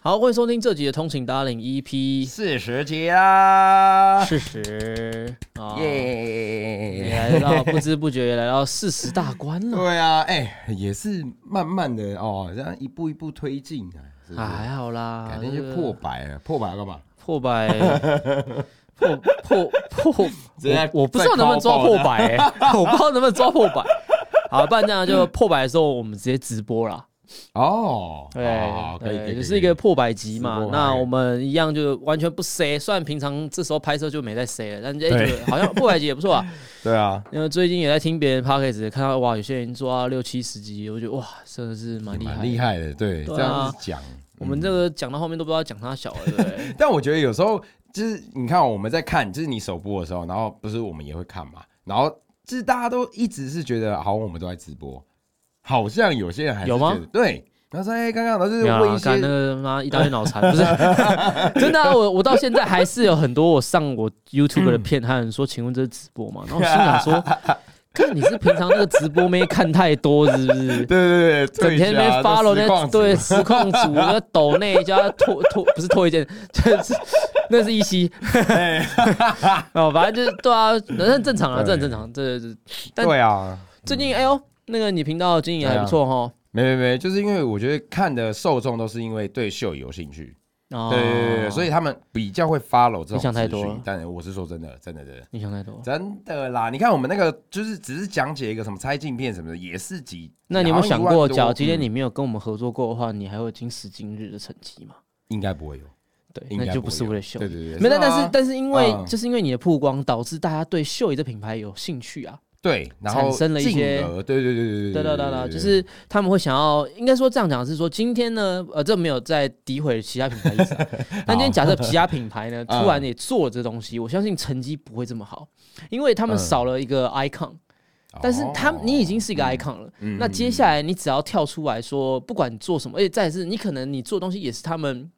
好，欢迎收听这集的通勤达令 EP 四十集啦，四十耶！来到不知不觉也来到四十大关了。对啊，哎，也是慢慢的哦，这样一步一步推进啊，是不啊，是还好啦，改天就破百了，破百要干嘛？破百，破破破，我我不知道能不能抓破百、欸，我不知道能不能抓破百。好，不然这样就破百的时候，我们直接直播啦。哦，对好，可以，可以，对，可以就是一个破百集嘛那我们一样就完全不塞，虽然平常这时候拍摄就没在塞了，但哎，对就好像破百集也不错啊。对啊，因为最近也在听别人 podcast，看到哇，有些人做到六七十集，我觉得哇，真的是蛮厉害的。厉害的，对，这样子讲，我们这个讲到后面都不知道讲他小了，对不对？但我觉得有时候就是你看我们在看，就是你首播的时候，然后不是我们也会看嘛，然后就是大家都一直是觉得好，我们都在直播，好像有些人还是有吗觉得？对，然后说哎，刚刚都是没有啊，问一些干那个妈一大堆脑残，不是 真的啊！我我到现在还是有很多我上我 YouTube 的片，还有人说，请问这是直播吗？然后我心想说，看你是平常那个直播没看太多，是不是？对对对，整天那边 follow 那对实况组那抖内加拖拖不是拖一件，就是 那是一期 哦，反正就是对啊，那很正常啊，这很正常，这这但对啊，最近哎呦，那个你频道经营还不错哈。没没没，就是因为我觉得看的受众都是因为对秀有兴趣，哦对对对对，所以他们比较会 follow 这种你想太多了资讯但我是说真的，真的真的你想太多。真的啦！你看我们那个就是只是讲解一个什么拆镜片什么的，也是几。那你有没有想过，好像一万多假如今天嗯你没有跟我们合作过的话，你还会有今时今日的成绩吗？应该不会有，对，应该那就不是为了秀。对对对，没，但但是啊但是因为嗯就是因为你的曝光，导致大家对秀仪这品牌有兴趣啊。对，然后产生了一些对对对对对对对对，就是他们会想要，应该说这样讲是说，今天呢，呃，这没有在诋毁其他品牌意思啊。但今天假设其他品牌呢，嗯突然也做了这东西，我相信成绩不会这么好，因为他们嗯少了一个 icon。但是他你已经是一个 icon 了，那接下来你只要跳出来说，不管你做什么，而且再来是你可能你做的东西也是他们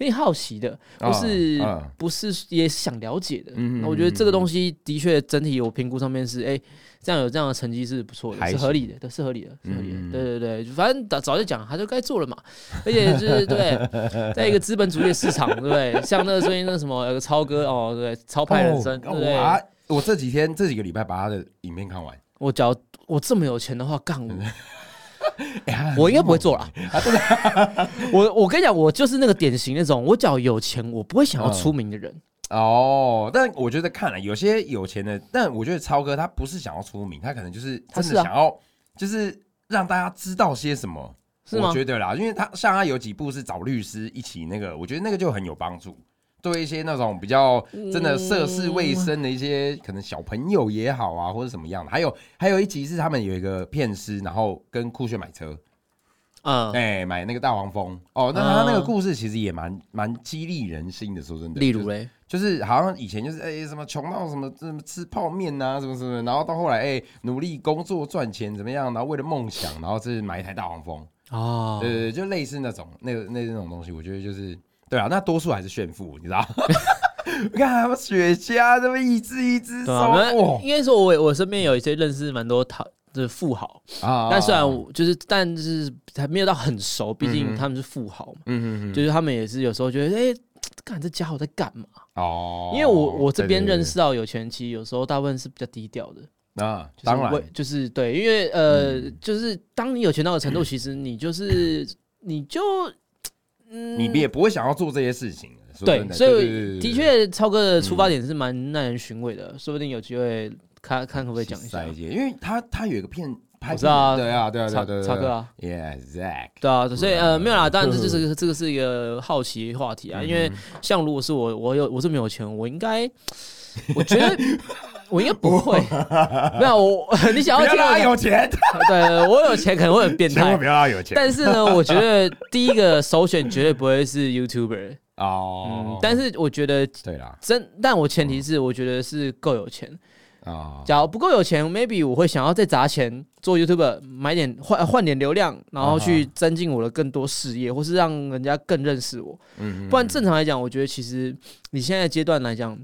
有点好奇的，不是、嗯不是也是想了解的。嗯那我觉得这个东西的确整体我评估上面是，哎、这样有这样的成绩是不错的，是合理的，对，是合理的，是合理的。嗯对对对，反正早早就讲，他就该做了嘛。而 且就是对，在一个资本主义的市场，对 不对？像那个最近那什么有个超哥哦，对，超派人生，对不对？我这几天这几个礼拜把他的影片看完，我只要我这么有钱的话，干我。我应该不会做啦。我我跟你讲，我就是那个典型那种，我只要有钱，我不会想要出名的人。哦，但我觉得看了有些有钱的，但我觉得超哥他不是想要出名，他可能就是真他是想要，就是让大家知道些什么。是我觉得啦，因为他像他有几部是找律师一起那个，我觉得那个就很有帮助，对一些那种比较真的涉世未深的一些可能小朋友也好啊，或者什么样的。还有还有一集是他们有一个骗师，然后跟酷炫买车，嗯，哎、买那个大黄蜂。哦，那他那个故事其实也蛮蛮激励人心的，说真的。例如嘞，就是好像以前就是哎、什么穷到什么什么吃泡面呐、什么什么，然后到后来哎、努力工作赚钱怎么样，然后为了梦想，然后是买一台大黄蜂，哦对，对对，就类似那种那个那那种东西，我觉得就是对啊，那多数还是炫富，你知道？你看他们雪茄这么一只一只收对啊，没有哇应该说我我身边有一些认识蛮多他的富豪，啊但虽然我就是，但是还没有到很熟，毕嗯竟哼他们是富豪嘛，嗯嗯嗯就是他们也是有时候觉得，哎，干这家伙在干嘛？哦，因为我我这边认识到有钱人，其实有时候大部分是比较低调的。啊，就是当然为就是对，因为呃，嗯就是当你有钱到的程度，其实你就是你就嗯，你也不会想要做这些事情。对所以的确，超哥的出发点是蛮耐人寻味的，说不定有机会看看可不可以讲一下。因为他他有一个片拍知道啊对啊对啊对超啊超哥啊，Yeah，Zack，对啊，所以呃嗯没有啦，当然这就是 这个是一个好奇话题啊，因为像如果是我，我有我是没有钱，我应该，我觉得我应该不会，没有我 你想不要听我有钱，对我有钱可能会很变态。不，要让他有钱。但是呢，我觉得第一个首选绝对不会是 YouTuber，哦。嗯，，但是我觉得对啦，真，但我前提是我觉得是够有钱，啊，假如不够有钱，maybe 我会想要再砸钱做 YouTube，买点换换点流量，然后去增进我的更多事业，或是让人家更认识我。嗯不然正常来讲，我觉得其实你现在阶段来讲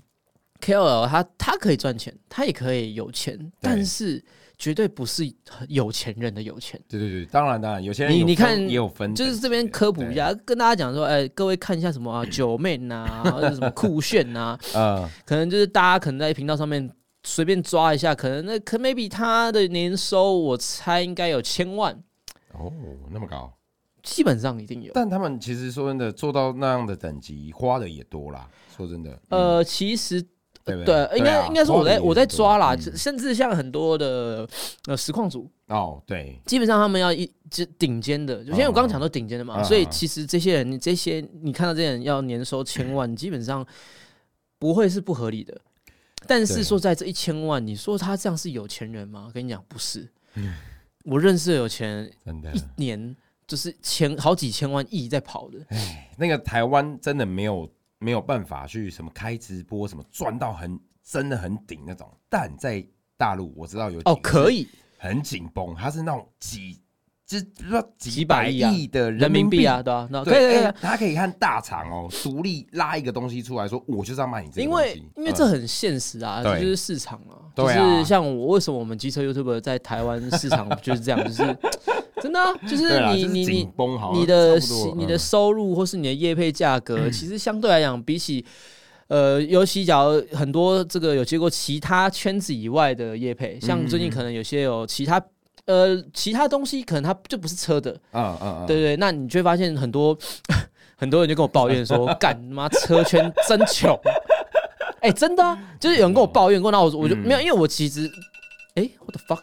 ，KOL 他他可以赚钱，他也可以有钱，但是绝对不是有钱人的有钱。对对对，当然当然，有钱人有你你看也有分就是这边科普一下，跟大家讲说，哎，各位看一下什么啊，九妹呐，或者什么酷炫呐，对，嗯，可能就是大家可能在频道上面随便抓一下，可能那可 maybe 他的年收，我猜应该有千万，哦，那么高，基本上一定有。但他们其实说真的，做到那样的等级，花的也多啦。说真的，嗯，呃，其实对不对，应该啊应该是我在我在抓啦，甚至像很多的呃实况组，嗯哦，对，基本上他们要一就顶尖的，就像我刚刚讲到顶尖的嘛，嗯所以其实这些人，你这些你看到这些人要年收千万，基本上不会是不合理的。但是说在这一千万，你说他这样是有钱人吗？我跟你讲，不是。嗯 我认识的有钱人，真的一，年就是千好几千万亿在跑的。哎那个台湾真的没有没有办法去什么开直播什么赚到很真的很顶那种，但在大陆我知道有哦，可以。以，很紧绷，它是那种几就不知道几几百百亿的人民币。币啊，，对吧、那对，可以哎他可以看大厂哦独立拉一个东西出来说，我就是要卖你这个因东西，为因为嗯。这很现实啊，对。这就是市场啊，就对啊。是像我为什么我们机车 YouTube 在台湾市场 就是这样，就是真的啊，就是你你你你的你的嗯收入或是你的业配价格，其实相对来讲比起。呃，尤其假如很多这个有接过其他圈子以外的业配，像最近可能有些有其他呃其他东西，可能它就不是车的，嗯嗯嗯，对对，那你就会发现很多 很多人就跟我抱怨说，干他妈车圈真穷。哎、真的、啊，就是有人跟我抱怨过，那我我就、嗯。没有，因为我其实，哎、t the fuck？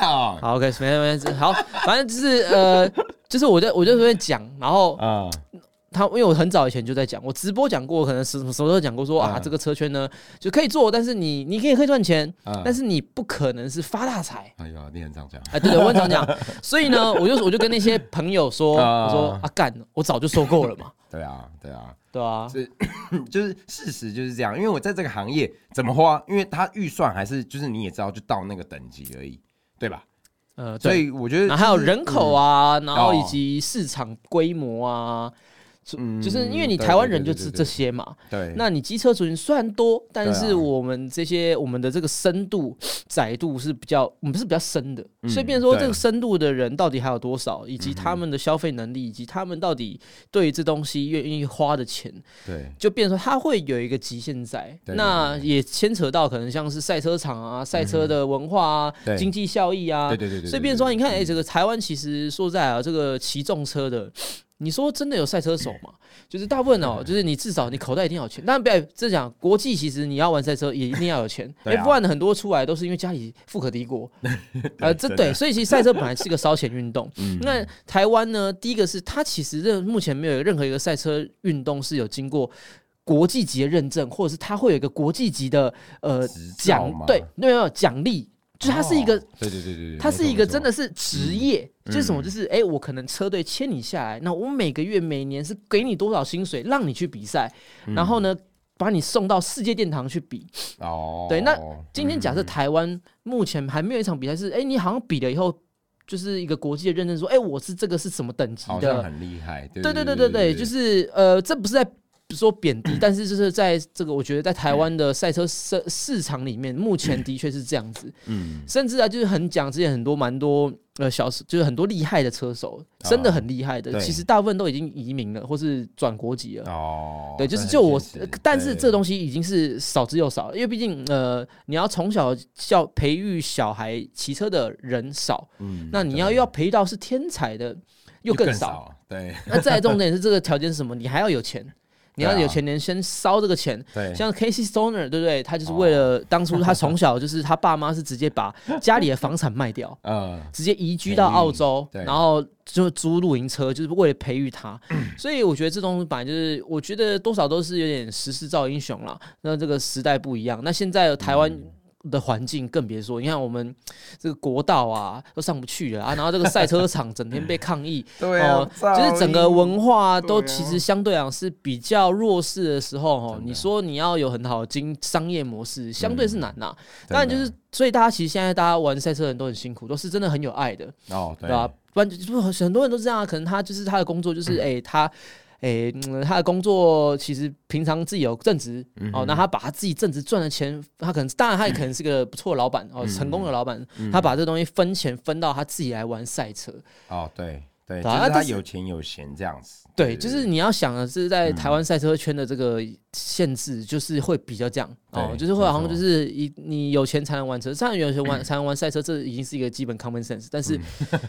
啊好，OK，没事没事，好，反正就是呃，就是我在我就在讲，然后啊他因为我很早以前就在讲，我直播讲过，可能什么什么时候讲过说啊，嗯。这个车圈呢就可以做，但是你你可以可以赚钱，嗯。但是你不可能是发大财。哎呀，你很常讲，哎，对对，我很常讲，所以呢，我就我就跟那些朋友说，啊。我说啊干，我早就说过了嘛，对啊对啊，对啊，是 就是事实就是这样，因为我在这个行业怎么花，因为他预算还是就是你也知道，就到那个等级而已，对吧？呃，所，以我觉得还有人口，啊，然后以哦。及市场规模啊，就嗯就是因为你台湾人就是这些嘛，对，那你机车族群虽然多，但是我们这些我们的这个深度窄度是比较，我们是比较深的，嗯所以变成说这个深度的人到底还有多少，以及他们的消费能力，以及他们到底对于这东西愿意花的钱，对。就变成说他会有一个极限在。那也牵扯到可能像是赛车场啊、赛车的文化啊、对。经济效益啊对，对对对，所以变成说，你看，哎、这个台湾其实说在啊，这个骑重车的，你说真的有赛车手吗？就是大部分哦，就是你至少你口袋一定要有钱。当然，不要这讲，国际其实你要玩赛车也一定要有钱。对啊 F1 的很多出来都是因为家里富可敌国，呃，这对，所以其实赛车本来是个烧钱运动。嗯那台湾呢，第一个是它其实这目前没有任何一个赛车运动是有经过。国际级的认证，或者是它会有一个国际级的呃奖，对，没有没有奖励，就是它是一个哦对对对对对，它是一个真的是是职业，嗯就是什么？嗯就是哎、诶我可能车队签你下来，那我每个月、每年是给你多少薪水，让你去比赛，然后呢，把你送到世界殿堂去比。哦，对那今天假设嗯台湾目前还没有一场比赛是，哎、你好像比了以后，就是一个国际的认证，说，哎、我是这个是什么等级好像的？很厉害，对对对对对对对，就是呃，这不是在说贬低，但是就是在这个，我觉得在台湾的赛车市市场里面，目前的确是这样子。嗯甚至啊，就是很讲之前很多蛮多呃小，就是很多厉害的车手，真的很厉害的，其实大部分都已经移民了，或是转国籍了。哦，对，就是就我但是这东西已经是少之又少，因为毕竟呃，你要从小教培育小孩骑车的人少，嗯那你要又要培育到是天才的又更少。对那再重点是这个条件是什么？你还要有钱，你要有钱人先烧这个钱，对，像 Casey Stoner，对不对？他就是为了 当初他从小就是他爸妈是直接把家里的房产卖掉，嗯直接移居到澳洲，然后就租露营车，就是为了培育他。所以我觉得这东西本来就是，我觉得多少都是有点时势造英雄啦。那这个时代不一样，那现在台湾。的环境更别说。你看我们这个国道啊都上不去了啊，然后这个赛车场整天被抗议，对啊，就是整个文化都其实相对讲是比较弱势的时候哦你说你要有很好的经商业模式，相对是难呐、真的当然就是，所以大家其实现在大家玩赛车的人都很辛苦，都是真的很有爱的，哦，对对吧、不然就是很多人都这样啊，可能他就是他的工作就是 哎、他。哎、嗯他的工作其实平常自己有正职、嗯哦，那他把他自己正职赚的钱，他可能当然他也可能是个不错的老板哦，成功的老板，他把这东西分钱分到他自己来玩赛车，哦，对对，就是他有钱有闲这样子。对，就是你要想的是在台嗯湾赛车圈的这个限制，就是会比较这样哦，就是会好像就是一你有钱才能玩车，当然有钱玩 才能玩赛车，这已经是一个基本 common sense，但是。嗯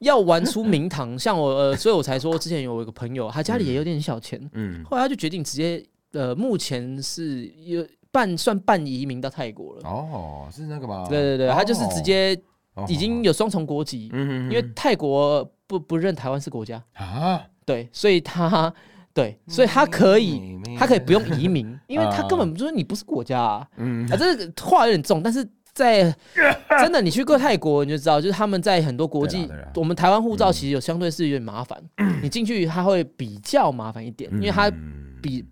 要玩出名堂，像我呃，所以我才说之前有一个朋友，他家里也有点小钱，嗯，后来他就决定直接呃，目前是有半算半移民到泰国了。哦，是那个吗？对对对，他就是直接哦已经，有双重国籍，嗯因为泰国不不认台湾是国家，啊，对，所以他对，所以他可以，嗯他可以不用移民，因为他根本就是你不是国家啊。嗯。啊，这个话有点重，但是在 真的你去过泰国，你就知道，就是他们在很多国际我们台湾护照其实有相对是有点麻烦，你进去他会比较麻烦一点，因为他嗯。比。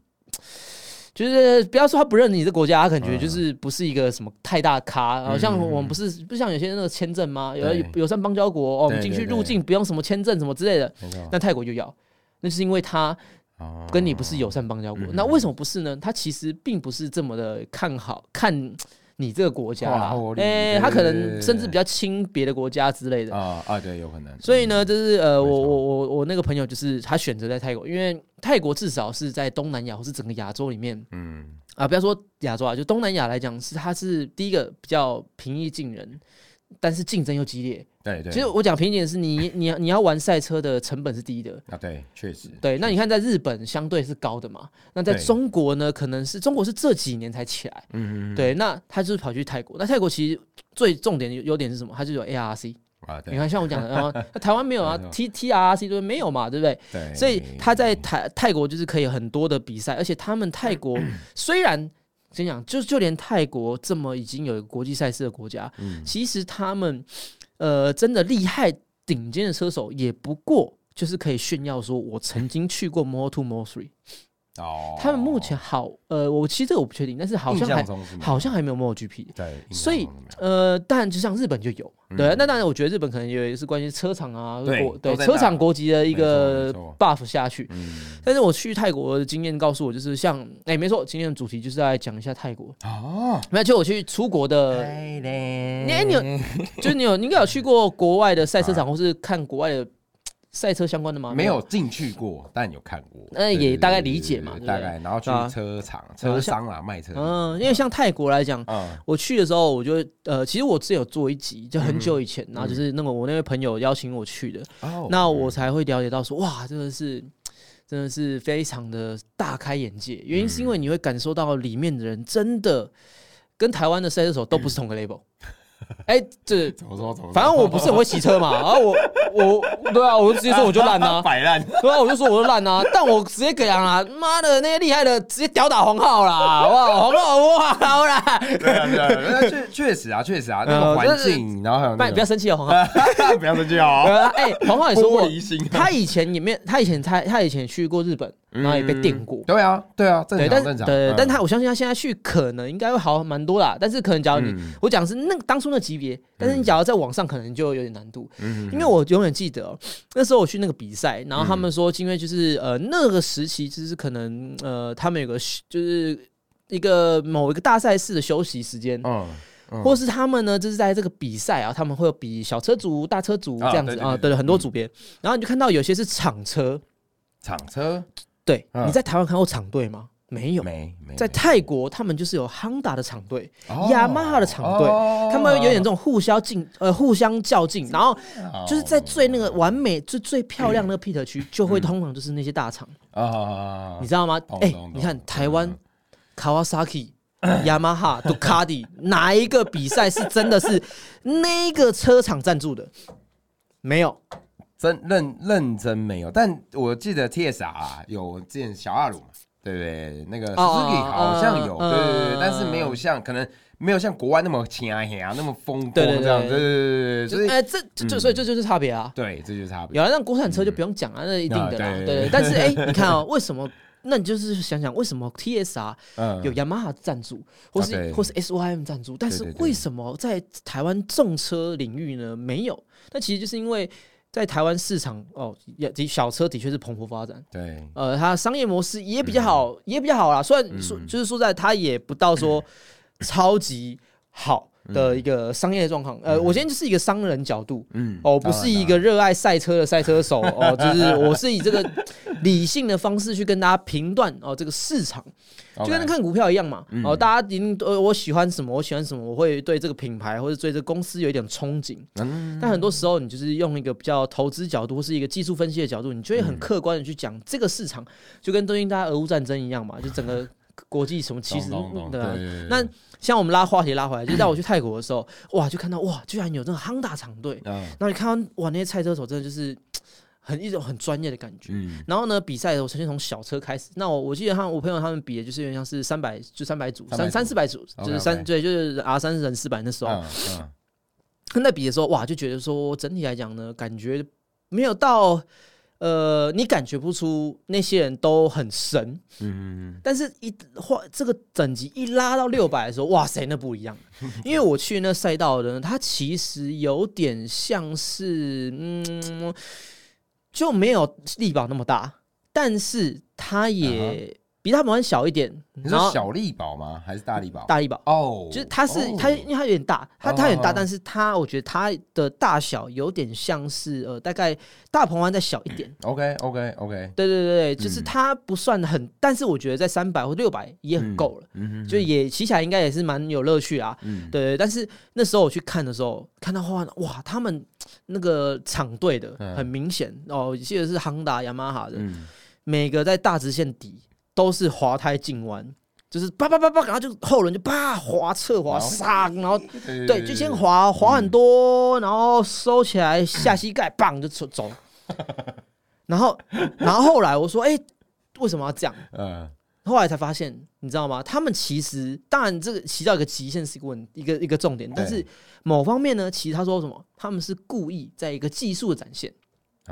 就是不要说他不认你这国家，他感觉就是不是一个什么太大咖，好像我们不是不像有些那个签证吗？有嗯对友善邦交国哦，我们进去入境不用什么签证什么之类的，那泰国就要，那是因为他哦跟你不是友善邦交国。嗯那为什么不是呢？他其实并不是这么的看好看你这个国家啦哇我，理哎、解他可能甚至比较亲别的国家之类的。啊啊，对，有可能。所以呢，就是呃，我我我我那个朋友就是他选择在泰国，因为泰国至少是在东南亚或是整个亚洲里面嗯，啊，不要说亚洲啊，就东南亚来讲，是它是第一个比较平易近人，但是竞争又激烈。对对。其实我讲平易近人是你你你要玩赛车的成本是低的，啊，对，确实。对，那你看在日本相对是高的嘛，那在中国呢，可能是中国是这几年才起来，嗯嗯，嗯对，那他就是跑去泰国，那泰国其实最重点的优点是什么？它就有 ARC，啊，你看像我讲的，然 后那台湾没有啊，T TRC 对不对？没有嘛，对不对？对，所以他在泰泰国就是可以很多的比赛，而且他们泰国 虽然先讲，就就连泰国这么已经有一个国际赛事的国家，嗯其实他们呃真的厉害顶尖的车手也不过。就是可以炫耀说，我曾经去过 Mo Two、Mo Three。哦，他们目前好，呃，我其实这个我不确定，但是好像还好像还没有 Mo GP。对，所以呃，当然就像日本就有，对那当然我觉得日本可能也是关于车厂啊，对国对车厂国籍的一个 buff 下去。嗯。但是我去泰国的经验告诉我，就是像哎、没错，今天的主题就是来讲一下泰国。哦，没有，就我去出国的，哎你有就是你有你应该有去过国外的赛车场，或是看国外的赛车相关的吗？没有进去过，但有看过，那也大概理解嘛对对对大概，然后去车厂、啊。车商啊，卖车，嗯，因为像泰国来讲，嗯。我去的时候，我就呃，其实我之前有做一集，就很久以前，然后就是那个我那位朋友邀请我去的，哦那我才会了解到说，哇，真的是真的是非常的大开眼界。原因是因为你会感受到里面的人真的跟台湾的赛车手都不是同个 level。哎、这怎么说怎么说？反正我不是很会洗车嘛，然 后我我对啊，我就直接说我就烂啊，摆烂，对啊，我就说我就烂啊，但我直接给啊，妈的那些厉害的直接屌打黄浩啦，哇，黄浩哇好啦，对啊对啊，那确确实啊确实啊，那个环境，然后还有不要生气哦，黄浩。不要生气哦，呃，哎，黄浩也说过玻，璃心啊，他以前也没有，他以前他他以前去过日本，然后也被电过。对啊对啊，正对，但常正常，对，嗯。但他我相信他现在去可能应该会好蛮多啦。但是可能假如你、嗯。我讲是那当初那级别，但是你假如在网上可能就有点难度，嗯因为我永远记得、哦、那时候我去那个比赛，然后他们说因为就是呃那个时期就是可能呃他们有个休就是一个某一个大赛事的休息时间，嗯嗯。或是他们呢，就是在这个比赛啊，他们会有比小车组、大车组啊这样子啊，对，很多组别。然后你就看到有些是厂车，厂车对，嗯。你在台湾看过厂队吗？没有。没没在泰国，他们就是有 Honda 的厂队，哦。雅马哈的厂队，哦。他们有点这种互相竞呃互相较劲，然后哦。就是在最那个完美、最最漂亮那个 pit 区，就会通常就是那些大厂，啊你知道吗？哎你看懂台湾嗯 Kawasaki、雅马哈、杜卡迪，哪一个比赛是真的是那个车厂赞助的？没有，真认认真没有，但我记得 TSR 啊有之前小阿鲁嘛，对不对？那个哦 Suzuki 哦好像有，嗯对对对嗯，但是没有像可能没有像国外那么强呀，那么风光对对对这样，对对对对对，所以就哎，这这就嗯所以这就是差别啊。对，这就是差别。有了，那国产车就不用讲了，那一定的啦。啊对对对，但是哎，你看哦，为什么？那你就是想想，为什么 TSR 嗯有雅马哈赞助，或是、或是 SYM 赞助，但是为什么在台湾重车领域呢没有？那其实就是因为在台湾市场哦，也的小车的确是蓬勃发展，对，呃，它商业模式也比较好，也比较好啦。虽然说、嗯。就是说在它也不到说超级好的一个商业状况。呃，我今天就是一个商人角度。嗯，哦，不是一个热爱赛车的赛车手哦，就是我是以这个理性的方式去跟大家评断哦这个市场，就跟看股票一样嘛。嗯哦，大家一定呃我喜欢什么，我喜欢什么，我会对这个品牌或者对这个公司有一点憧憬。嗯但很多时候，你就是用一个比较投资角度或是一个技术分析的角度，你就会嗯很客观的去讲这个市场，就跟最近大家俄乌战争一样嘛，就整个国际什么其实对那像我们拉话题拉回来，就是 带我去泰国的时候，哇，就看到哇，居然有那个 Honda 厂队，嗯然后你看到哇，那些赛车手真的就是很一种很专业的感觉。嗯。然后呢，比赛的时候先从小车开始。那我我记得他我朋友他们比的就是有点像是三百就三百组三三四百组，就是三对就是 R 三人四百那时候。嗯嗯他在比的时候，哇，就觉得说整体来讲呢，感觉没有到，呃，你感觉不出那些人都很神，嗯但是一换这个等级一拉到六百的时候，哇塞，那不一样。因为我去那赛道的呢，它其实有点像是，嗯，就没有力宝那么大，但是它也比大鹏湾小一点，你然后说小力宝吗？还是大力宝？大力宝。哦，就是它是哦它，因为它有点大，它它有点大，哦但是它我觉得它的大小有点像是呃，大概大鹏湾再小一点。OK OK OK，对对对对，就是嗯它不算很，但是我觉得在三百或六百也很够了，嗯就也骑起来应该也是蛮有乐趣啊。嗯对，但是那时候我去看的时候，看到哇哇，他们那个场队的嗯很明显哦，记得是亨达、雅马哈的，嗯每个在大直线底都是滑胎进弯，就是叭叭叭叭，然后就后轮就叭滑侧滑上，然后对对，就先滑滑很多，然后收起来下膝盖，棒就走走。然后，然后后来我说，哎、为什么要这样？嗯后来才发现，你知道吗？他们其实当然这个骑到一个极限是一个问一个一个重点，但是某方面呢，其实他说什么？他们是故意在一个技术的展现，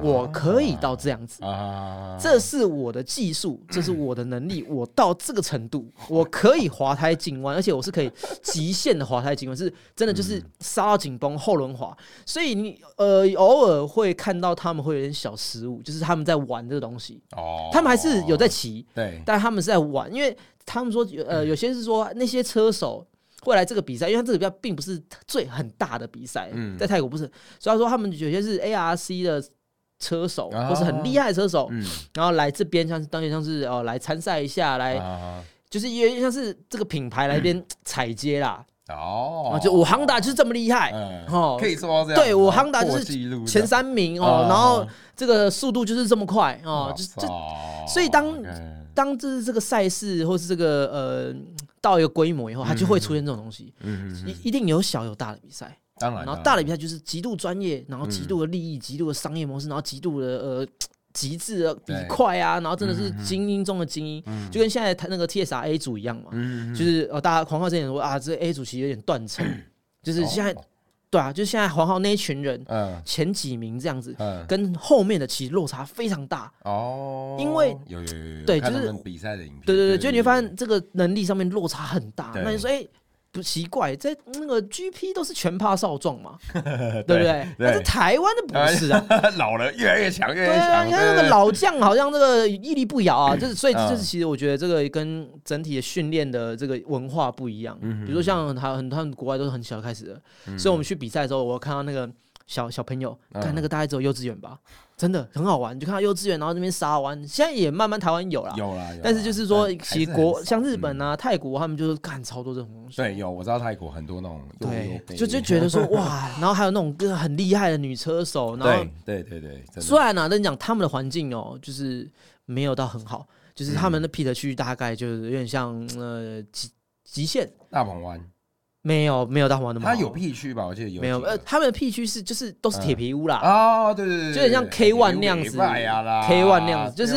我可以到这样子。啊，这是我的技术，这是我的能力，我到这个程度，我可以滑胎进弯，而且我是可以极限的滑胎进弯，是真的就是刹到紧绷后轮滑。所以你呃偶尔会看到他们会有点小失误，就是他们在玩这个东西，哦，他们还是有在骑，对。但他们是在玩，因为他们说呃有些是说那些车手。会来这个比赛，因为他这个比赛并不是最很大的比赛，嗯。在泰国不是，所以他说他们有些是 ARC 的车手，啊或是很厉害的车手，嗯。然后来这边像是当然像是哦来参赛一下，来、啊。就是有点像是这个品牌来这边踩街啦。哦。啊，就我航达就是这么厉害，嗯。哦。可以说这样，对我航达就是前三名哦，啊。然后这个速度就是这么快哦，就就就所以当当这是这个赛事或是这个呃到一个规模以后，它就会出现这种东西，嗯。一一定有小有大的比赛，当然，然后大的比赛就是极度专业，然后极度的利益、极度的商业模式，然后极度的呃极致的比快啊，然后真的是精英中的精英，就跟现在他那个 TSR A 组一样嘛，嗯就是呃大家黄浩之前说啊，这 A 组其实有点断层，就是现在哦。对啊，就是现在黄浩那一群人嗯。前几名这样子，嗯。跟后面的其实落差非常大。哦，因为有有有有对就是比赛的影片，对对对，就你会发现这个能力上面落差很大。那你说，哎、不奇怪，在那个 GP 都是全趴少壮嘛，对不对？但是台湾的不是啊。老了越来越强，越来越强。你看那个老将好像这个屹立不摇啊，就是所以嗯就是其实我觉得这个跟整体的训练的这个文化不一样。嗯比如说像还有很他们国外都是很小开始的，所以我们去比赛的时候，我看到那个小小朋友，嗯看那个大概只有幼稚园吧，真的很好玩，你就看到幼稚园然后那边沙湾，现在也慢慢台湾有了。有啦，有但是就是说，其国像日本嗯啊、泰国，他们就是干超多这种东西。对有我知道泰国很多那种对，就就觉得说 哇，然后还有那种个很厉害的女车手，然后对对对对，虽然呢，跟你讲他们的环境哦，就是没有到很好，就是他们的 pit 区大概就是有点像呃极极限，大鹏湾没有没有大黄那么好，它有 P 区吧？我记得有没有？呃，他们的 P 区是就是都是铁皮屋啦，哦，对对对，就很像 K one 那样子 K one 那样子就是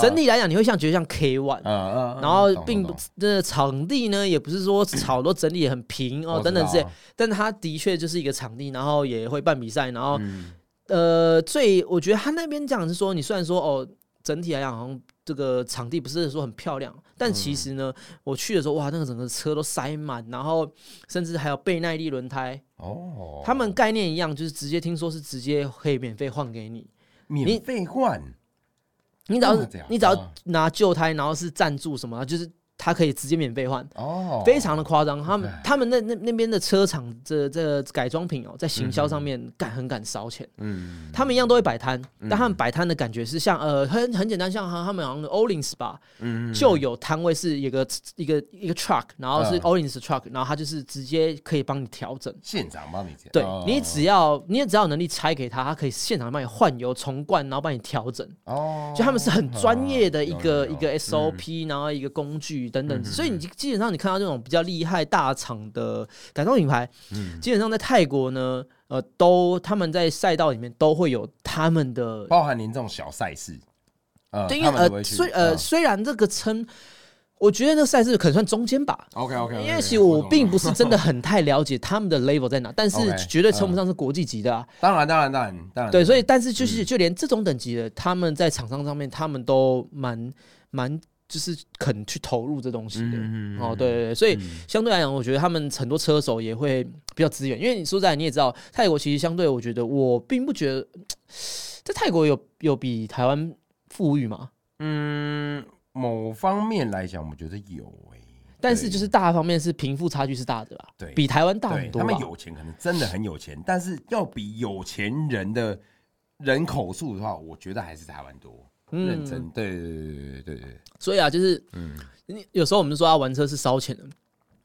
整体来讲你会像觉得像 K one，嗯嗯，然后并不懂这场地呢也不是说草都整理得很平哦等等之类。道，但它的确就是一个场地，然后也会办比赛，然后嗯。呃，最我觉得他那边讲是说，你虽然说哦，整体来讲好像这个场地不是说很漂亮，但其实呢，我去的时候哇，那个整个车都塞满，然后甚至还有倍耐力轮胎，哦，他们概念一样，就是直接听说是直接可以免费换给你，免费换，你只要你只要啊。拿旧胎，然后是赞助什么，就是他可以直接免费换。哦，非常的夸张，他们他们那那那边的车厂这这改装品哦，在行销上面敢很敢烧钱，嗯，他们一样都会摆摊，但他们摆摊的感觉是像呃很很简单，像他他们好像 Olins 吧，嗯就有摊位是一个一个一个 truck，然后是嗯。Olins truck，然后他就是直接可以帮你调整。现场帮你调，对哦。你只要你也只要有能力拆给他，他可以现场帮你换油重灌，然后帮你调整。哦，就他们是很专业的一个一个 SOP，然后一个工具等等，所以你基本上你看到这种比较厉害大厂的改装品牌，嗯基本上在泰国呢，呃，都他们在赛道里面都会有他们的，包含您这种小赛事，呃，对，因为呃，虽呃虽然这个称，我觉得那个赛事可能算中间吧。OK OK，因为其实我并不是真的 很太了解他们的 level 在哪，但是绝对称不上是国际级的啊。当然当然当然当然，对，所以但是嗯就是就连这种等级的，他们在厂商上面，他们都蛮蛮就是肯去投入这东西的。嗯哦，对对对，所以相对来讲，我觉得他们很多车手也会比较资源，因为你说实在你也知道，泰国其实相对，我觉得我并不觉得在泰国有有比台湾富裕嘛，嗯，某方面来讲，我觉得有诶，但是就是大方面是贫富差距是大的啦，对比台湾大很多。他们有钱，可能真的很有钱，但是要比有钱人的人口数的话，我觉得还是台湾多。嗯认真，对对对对对所以啊，就是嗯你有时候我们就说要玩车是烧钱的。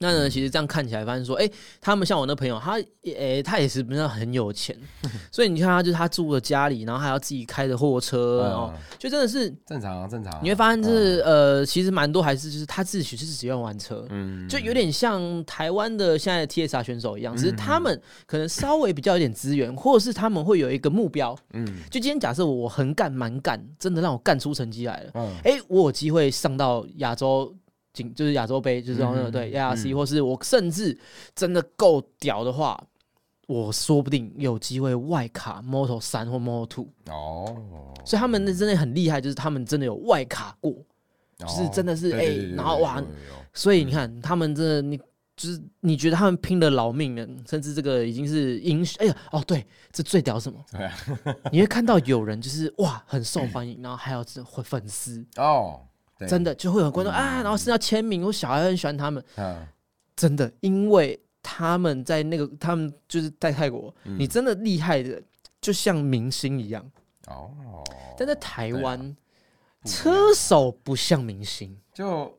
那呢，其实这样看起来，发现说，哎、他们像我那朋友，他，诶、他也是不是很有钱，所以你看他就是他住的家里，然后还要自己开着货车，然后嗯就真的是正常啊正常啊。你会发现，就是呃，其实蛮多还是就是他自己是喜欢玩车，嗯。就有点像台湾的现在的 TSR 选手一样，只是他们可能稍微比较有点资源，或者是他们会有一个目标。嗯。就今天假设我很干蛮干，真的让我干出成绩来了，嗯。哎、我有机会上到亚洲锦，就是亚洲杯，就是那个、嗯对 ARC，、或是我甚至真的够屌的话，我说不定有机会外卡 Moto 三或 Moto Two。哦，所以他们那真的很厉害，就是他们真的有外卡过。就是真的是哎然后哇所以你看，他们真的，你就是你觉得他们拼了老命了，甚至这个已经是英雄。哎呀，哦，对，这最屌什么？你会看到有人就是哇，很受欢迎，然后还有这粉丝，哦，对真的就会有观众啊，然后是要签名，我小孩很喜欢他们，嗯。真的，因为他们在那个，他们就是在泰国，嗯。你真的厉害的，就像明星一样，哦，但在台湾，车手不像明星。就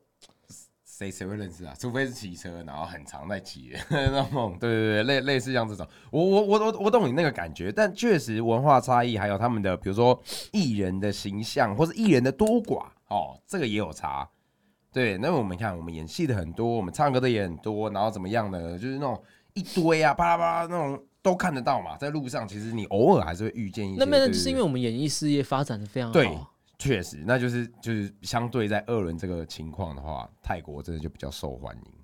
谁谁会认识啊？除非是骑车，然后很常在骑的 那种，对对对，类类似像这种，我我我我我懂你那个感觉，但确实文化差异，还有他们的比如说艺人的形象，或是艺人的多寡，哦，这个也有差。对，那我们看，我们演戏的很多，我们唱歌的也很多，然后怎么样的，就是那种一堆啊，巴拉巴拉那种都看得到嘛，在路上，其实你偶尔还是会遇见一些。那那就是因为我们演艺事业发展的非常对好，确实，那就是就是相对在二轮这个情况的话，泰国真的就比较受欢迎。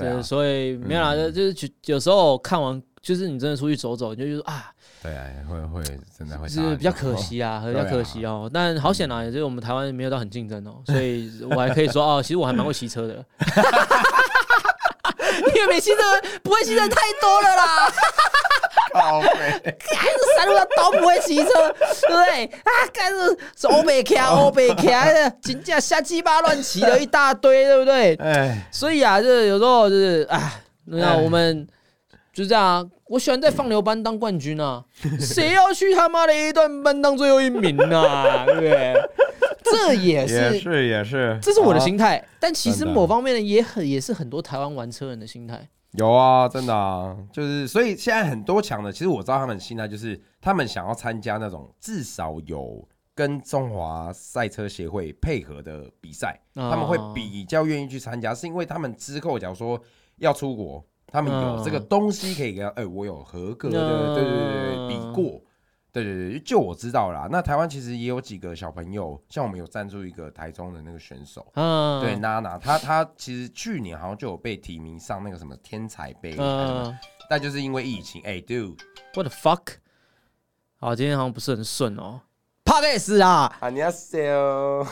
对啊所以，没有啦，就就是去有时候看完，就是你真的出去走走，你就觉得啊，对啊，会会真的会就是比较可。惜啊，比较可惜哦。但好险啊，也就是我们台湾没有到很竞争哦，所以我还可以说 哦，其实我还蛮会骑车的。因为没骑车，不会骑车太多了啦。靠背，干山路上都不会骑车，对不对？啊，干是欧北卡欧北卡的，真正瞎鸡巴乱骑了一大堆，对不对？哎，所以啊，就是有时候就是哎，那哎我们就是这样啊。我喜欢在放牛班当冠军啊，谁要去他妈的一段班当最后一名啊？对不对？这也是也是也是，这是我的啊心态，但其实某方面呢，也很也是很多台湾玩车人的心态。有啊，真的啊，就是所以现在很多强的，其实我知道他们的心态就是他们想要参加那种至少有跟中华赛车协会配合的比赛，哦他们会比较愿意去参加，是因为他们之后假如说要出国，他们有嗯这个东西可以给他，哎、我有合格的，嗯对对对对，比过。对对对，就我知道啦。那台湾其实也有几个小朋友，像我们有赞助一个台中的那个选手，嗯，对娜娜，她她其实去年好像就有被提名上那个什么天才杯，嗯，嗯但就是因为疫情，哎、d u d e ，what the fuck？好，今天好像不是很顺哦。帕克斯啊안녕하세요。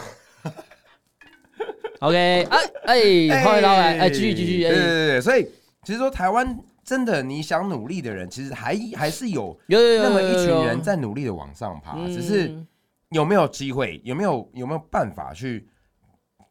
，OK，哎哎，欢迎老来，哎，继续继续，对对哎，对对，所以其实说台湾 真的你想努力的人，其实还还是有有那么一群人在努力的往上爬，嗯。只是有没有机会，有没有有没有办法去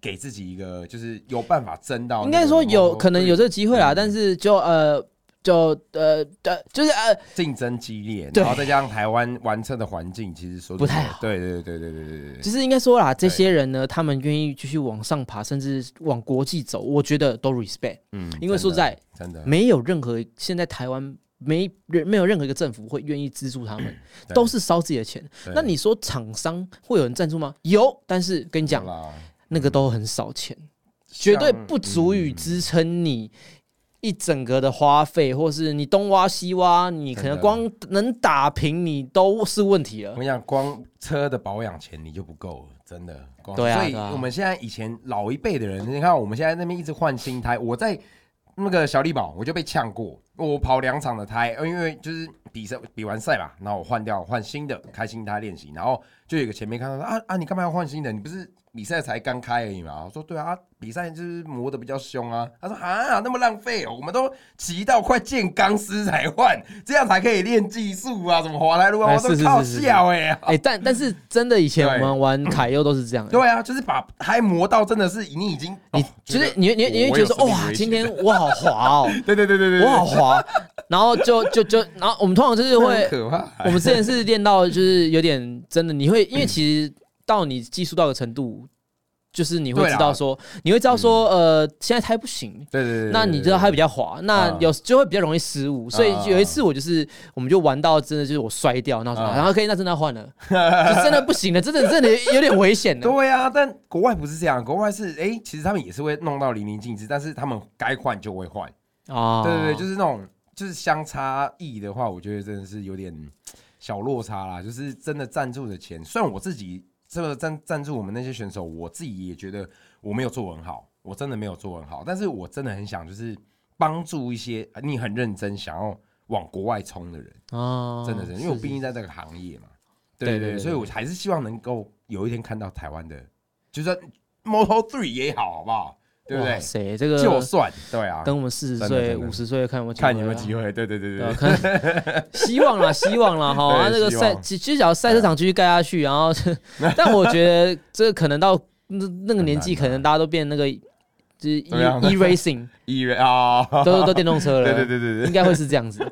给自己一个，就是有办法争到，应该说有可能有这个机会啦，嗯但是就呃就呃呃，就是呃，竞争激烈，然后再加上台湾玩车的环境，其实说不太好。对对对对对对对。其实应该说啦，这些人呢，他们愿意继续往上爬，甚至往国际走，我觉得都 respect。嗯，因为说在真的没有任何，现在台湾没没有任何一个政府会愿意资助他们，都是烧自己的钱。那你说厂商会有人赞助吗？有，但是跟你讲，那个都很少钱，绝对不足以支撑你。一整个的花费，或是你东挖西挖，你可能光能打平你都是问题了我。跟你讲，光车的保养钱你就不够了，真的。对啊所以我们现在以前老一辈的人，你看我们现在那边一直换新胎，我在那个小力宝我就被呛过，我跑两场的胎，呃因为就是比赛比完赛嘛，然后我换掉换新的开新胎练习，然后就有一个前面看到说啊啊，你干嘛要换新的？你不是比赛才刚开而已嘛？我说对啊，比赛就是磨的比较凶啊。他说啊，那么浪费哦，我们都骑到快见钢丝才换，这样才可以练技术啊，什么滑台路啊，哎我都靠是是是是。笑哎、哎、但但是真的以前我对。们玩凯优都是这样的，对啊，就是把胎磨到真的是你已经，你哦就是你你你会觉得说哇，今天我好滑哦，对对对对对，我好滑，然后就就就然后我们通常就是很会，可怕。我们之前是练到就是有点真的，你会因为其实到你技术到的程度，就是你会知道说，你会知道说呃现在胎不行。对对对，那你知道它比较滑，那嗯有就会比较容易失误，所以嗯有一次我就是，我们就玩到真的就是我摔掉，然后说嗯然后可以那真的要换了，就真的不行了，真的真的有点危险的。对啊，但国外不是这样，国外是哎、其实他们也是会弄到淋漓尽致，但是他们该换就会换。啊，对对对，就是那种就是相差异的话，我觉得真的是有点小落差啦。就是真的赞助的钱，虽然我自己这个赞赞助我们那些选手，我自己也觉得我没有做很好，我真的没有做很好，但是我真的很想就是帮助一些你很认真想要往国外冲的人，哦，真的真的，因为我毕竟在这个行业嘛，对对所以我还是希望能够有一天看到台湾的，就是 Moto Three 也好，好不好？对不对？哇塞，这个就算对啊，等我们四十岁、五十岁看有没有看有没有机会，对对对对对啊对。看希望啦，希望啦，哈，这个赛，其其实只要赛车场继续盖下去，然后，但我觉得这个可能到那那个年纪，可能大家都变那个就是 e e racing，一月啊，都都电动车了，对对对对对。应该会是这样子。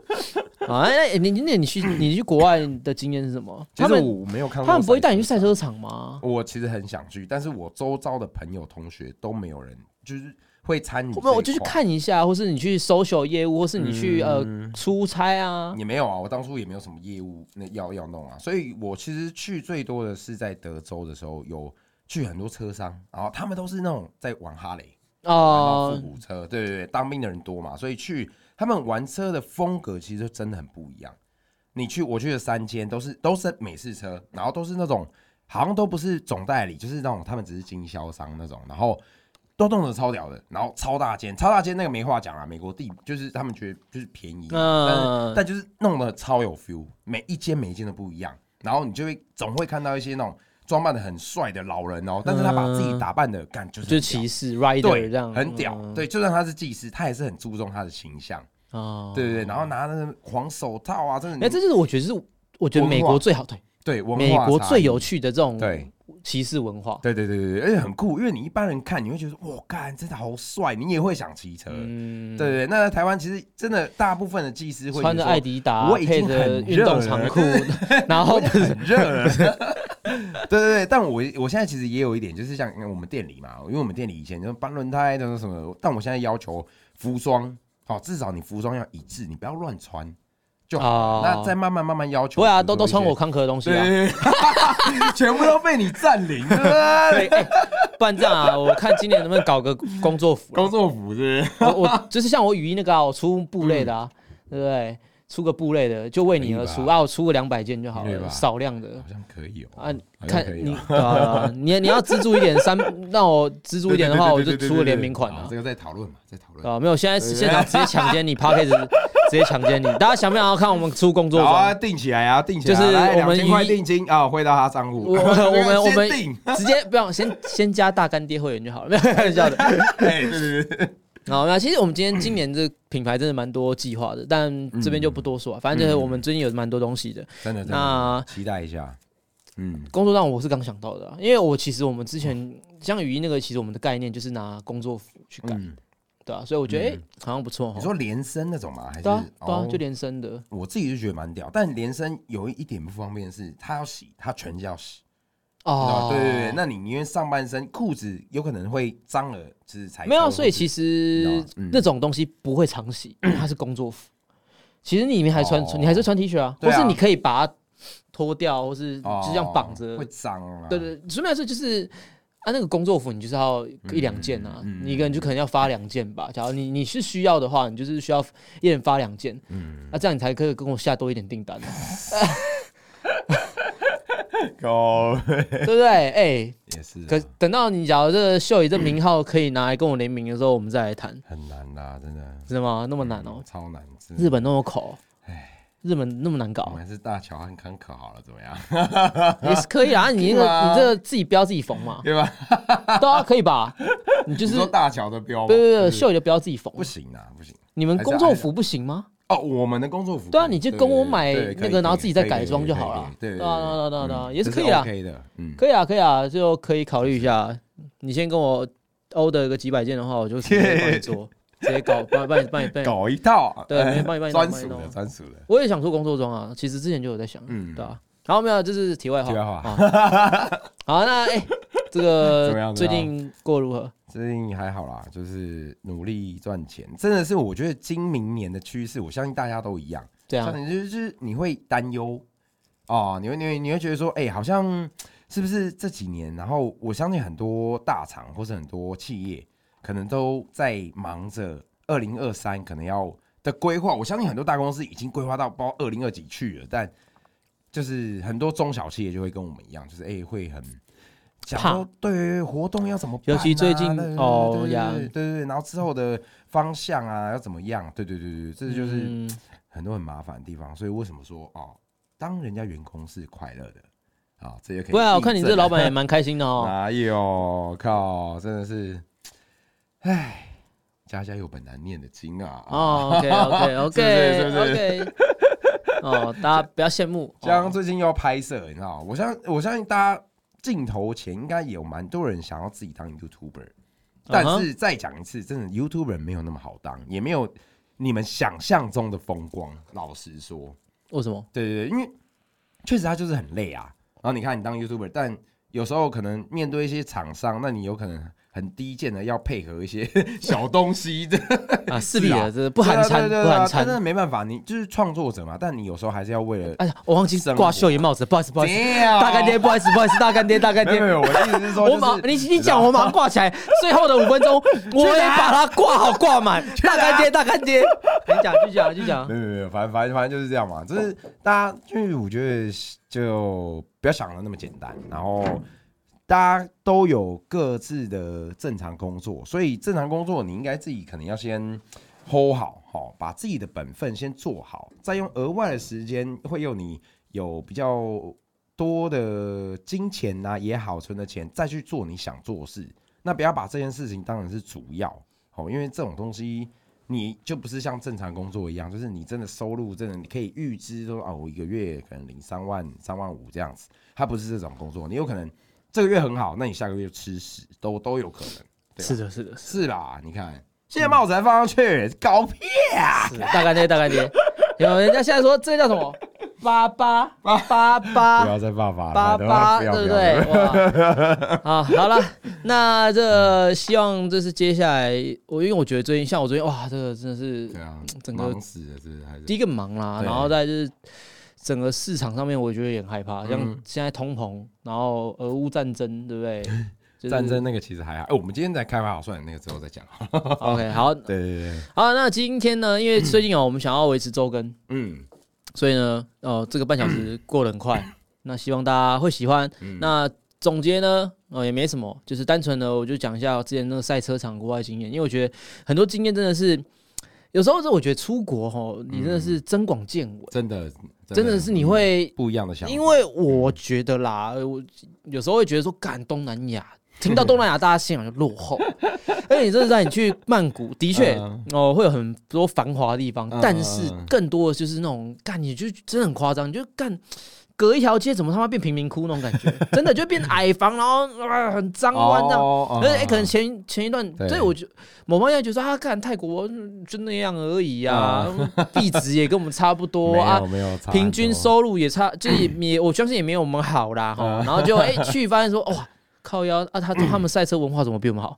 啊，那，你那你去你去国外的经验是什么？其实他们我没有看过，他们不会带你去赛车场吗？我其实很想去，但是我周遭的朋友同学都没有人就是会参与不我就去看一下，或是你去 social 业务，或是你去呃嗯出差啊？也没有啊，我当初也没有什么业务那要要弄啊，所以我其实去最多的是在德州的时候，有去很多车商，然后他们都是那种在玩哈雷，玩到哦复，古车，对对对，当兵的人多嘛，所以去他们玩车的风格其实真的很不一样。你去我去的三间都是都是美式车，然后都是那种好像都不是总代理，就是那种他们只是经销商那种，然后都弄得超屌的，然后超大间，超大间那个没话讲啊，美国地就是他们觉得就是便宜，嗯。但是但就是弄得超有 feel，每一间每一间都不一样，然后你就会总会看到一些那种装扮的很帅的老人哦，但是他把自己打扮的感就是就是骑士 rider 对这样，很屌，嗯。对，就算他是技师，他也是很注重他的形象，哦，对对对，然后拿那个黄手套啊，真的，哎，这就是我觉得是，我觉得美国最好，对，对文化美国最有趣的这种对骑士文化。对对对对对，而且很酷，因为你一般人看你会觉得哇，干真的好帅，你也会想骑车，嗯，对对对。那在台湾其实真的大部分的技师会穿着艾迪达我已经很运动长裤，然后不是很热了。对对对，但我我现在其实也有一点，就是像我们店里嘛，因为我们店里以前就是搬轮胎的什么，但我现在要求服装，好，至少你服装要一致，你不要乱穿就好了。哦那再慢慢慢慢要求，不会啊，都都穿我康可的东西啊。全部都被你占领，对不不然这样啊，我看今年能不能搞个工作服啊、工作服是？我我就是像我语音那个啊，我出布类的啊，对不对？出个布类的，就为你而出啊，我出个两百件就好了，少量的好像可以哦。啊。看你啊，你你要资助一点三，让我资助一点的话，我就出个联名款啊好这。个在讨论嘛，在讨论。啊，没有，现在是现场直接抢奸你 p a c k a g e 直接抢奸你，大家想不想要看我们出工作好啊，装？定起来啊，定起来啊，就是来我们两千块以定金啊，汇到他账户。我我们我们 直接不用先先加大干爹会员就好了，没有开玩笑的。哎，对对对，好，那其实我们今天今年这品牌真的蛮多计划的，但这边就不多说啊。反正就是我们最近有蛮多东西的。真的真那期待一下。嗯，工作上我是刚想到的啊、因为我其实我们之前像语音那个，其实我们的概念就是拿工作服去干，嗯对啊，所以我觉得哎、嗯好像不错哈你。说连身那种吗？还是对啊，对啊哦，就连身的我自己就觉得蛮屌，但连身有一点不方便的是，它要洗，它全家要洗。哦。哦，对对对，那你因为上半身裤子有可能会脏了，就是才没有，所以其实那种东西不会常洗，因 为它是工作服。其实你里面还穿，哦。你还是穿 T 恤啊，或是你可以把它脱掉，或是就这样绑着。哦会。脏啊。对对，顺便说就是啊，那个工作服你就是要一两件啊，一个人就可能要发两件吧。假如你你是需要的话，你就是需要一人发两件，嗯，啊，这样你才可以跟我下多一点订单啊，高 对不对？哎，也是啊，可等到你假如这个秀宇这名号可以拿来跟我联名的时候，我们再来谈，很难啦，真的真的吗？那么难哦，超难。日本那么口，哎日本那么难我搞们，还是大乔和康可好了，怎么样？也是可以啊。你那个你这个自己标自己缝嘛，对吧？对啊，可以吧？你就是你说大乔的标吗，对对对，秀宇的标自己缝不，行啊，不行。你们工作服不行吗？哦，我们的工作服对啊，你就跟我买那个，然后自己再改装就好了。对对啊，对啊，对啊，也是可以啊，OK 的，嗯，可以啊，可以啊，就可以考虑一下。你先跟我 order 个几百件的话，我就直接帮你做，直接搞帮帮你帮你帮你。搞一套，对哎帮你帮你专属的专属的，我也想出工作装啊，其实之前就有在想，嗯对啊。然后没有，这是题外话。题外话啊好，那哎，这个 最近过如何？最近还好啦，就是努力赚钱，真的是我觉得今明年的趋势，我相信大家都一样。这样像你就是你会担忧哦，你会你会你会觉得说，哎、好像是不是这几年？然后我相信很多大厂或是很多企业可能都在忙着二零二三可能要的规划。我相信很多大公司已经规划到包二零二几去了，但就是很多中小企业就会跟我们一样，就是哎、会很。想说对活动要怎么办啊、尤其最近哦对对呀对对对，然后之后的方向啊要怎么样？对对对对，这就是嗯很多很麻烦的地方，所以为什么说哦，当人家员工是快乐的啊，这也可以。不会啊，我看你这老板也蛮开心的哦。哪有靠，真的是，唉，家家有本难念的经啊。哦，OK OK 是不是是 OK 不是 OK，哦，大家不要羡慕。像哦最近又要拍摄，你知道吗，我相我相信大家镜头前应该也有蛮多人想要自己当 YouTuber，但是再讲一次，真的 YouTuber 没有那么好当，也没有你们想象中的风光。老实说，为什么？对对对，因为确实他就是很累啊。然后你看你当 YouTuber，但有时候可能面对一些厂商，那你有可能很低贱的要配合一些 小东西的，啊，势必是啊的，这不含餐，不含餐但真。的没办法，你就是创作者嘛，但你有时候还是要为了哎呀，我忘记生挂活秀爷帽子，不好意思，不好意思，大干爹，不好意思，不好意思，大干爹，大干爹。没有，我的意思是说，我马你你讲，我马上挂起来。最后的五分钟，我也把它挂好挂满。大干爹，大干爹，你讲，继续讲，继续讲没。有没有没有，反正反正反正就是这样嘛，就是大家就是我觉得就不要想的那么简单，然后大家都有各自的正常工作，所以正常工作你应该自己可能要先 hold 好，好把自己的本分先做好，再用额外的时间会用你有比较多的金钱呐、也好存的钱，再去做你想做事，那不要把这件事情当成是主要，好，因为这种东西。你就不是像正常工作一样，就是你真的收入真的你可以预知说啊，我一个月可能领三万、三万五这样子，它不是这种工作，你有可能这个月很好，那你下个月吃屎都都有可能，是的，是的，是是啦，你看现在帽子还放上去，搞屁啊！的大干爹，大干爹。有人家现在说这叫什么？八八八不八要再爸爸了，八八，对不对？哇，好，好了，那这希望这是接下来我，因为我觉得最近像我最近哇，这个真的是对啊，整个忙死了，是不是？还是第一个忙啦，然后再就是整个市场上面，我觉得也很害怕，像嗯现在通膨，然后俄乌战争，对不对？就是战争那个其实还好。哎，我们今天在开发好，算了，那个之后再讲。OK，好，对对对，好，那今天呢，因为最近哦，我们想要维持周更，嗯，所以呢，哦，这个半小时过得很快，那希望大家会喜欢。嗯那总结呢，哦，也没什么，就是单纯的我就讲一下我之前那个赛车场国外经验，因为我觉得很多经验真的是，有时候是我觉得出国哈，你真的是增广见闻，真的真的是你会不一样的想法，因为我觉得啦，我有时候会觉得说，干东南亚，听到东南亚，大家信仰就落后。而且你真的在你去曼谷，的确、嗯哦，会有很多繁华的地方，嗯但是更多的就是那种干，你就真的很夸张，你就干。隔一条街怎么他妈变贫民窟那种感觉，真的就变矮房，然后啊很脏乱这样。哦而且哎，可能前前一段，对所以我就某方面觉得说啊，看泰国嗯就那样而已啊，币值也跟我们差不多啊，平均收入也差，就也也我相信也没有我们好啦哈。然后就哎、去发现说哇靠腰啊，他他们赛车文化怎么比我们好？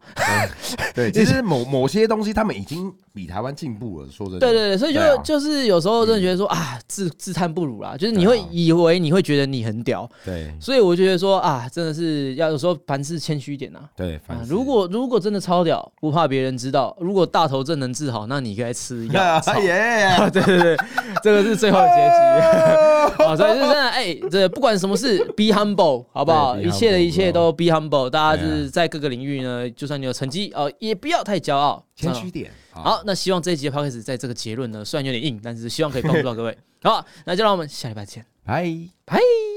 对，其实某某些东西他们已经比台湾进步了，说真的，对对对，所以就、啊就是有时候真的觉得说啊自自叹不如啦，就是你会以为你会觉得你很屌，对所以我觉得说啊真的是要有时候凡事谦虚一点呐。对，反啊，正如果如果真的超屌，不怕别人知道。如果大头症能治好，那你该吃药。操 耶，对对对，这个是最后的结局。啊，所以就是真的，哎、这不管什么事，be humble，好不好？一切的一切都 be humble。大家是在各个领域呢，就算你有成绩，哦、也不要太骄傲，嗯谦虚点，好，那希望这一集的 podcast 在这个结论呢，虽然有点硬，但是希望可以帮助到各位。好，那就让我们下礼拜见，拜。拜。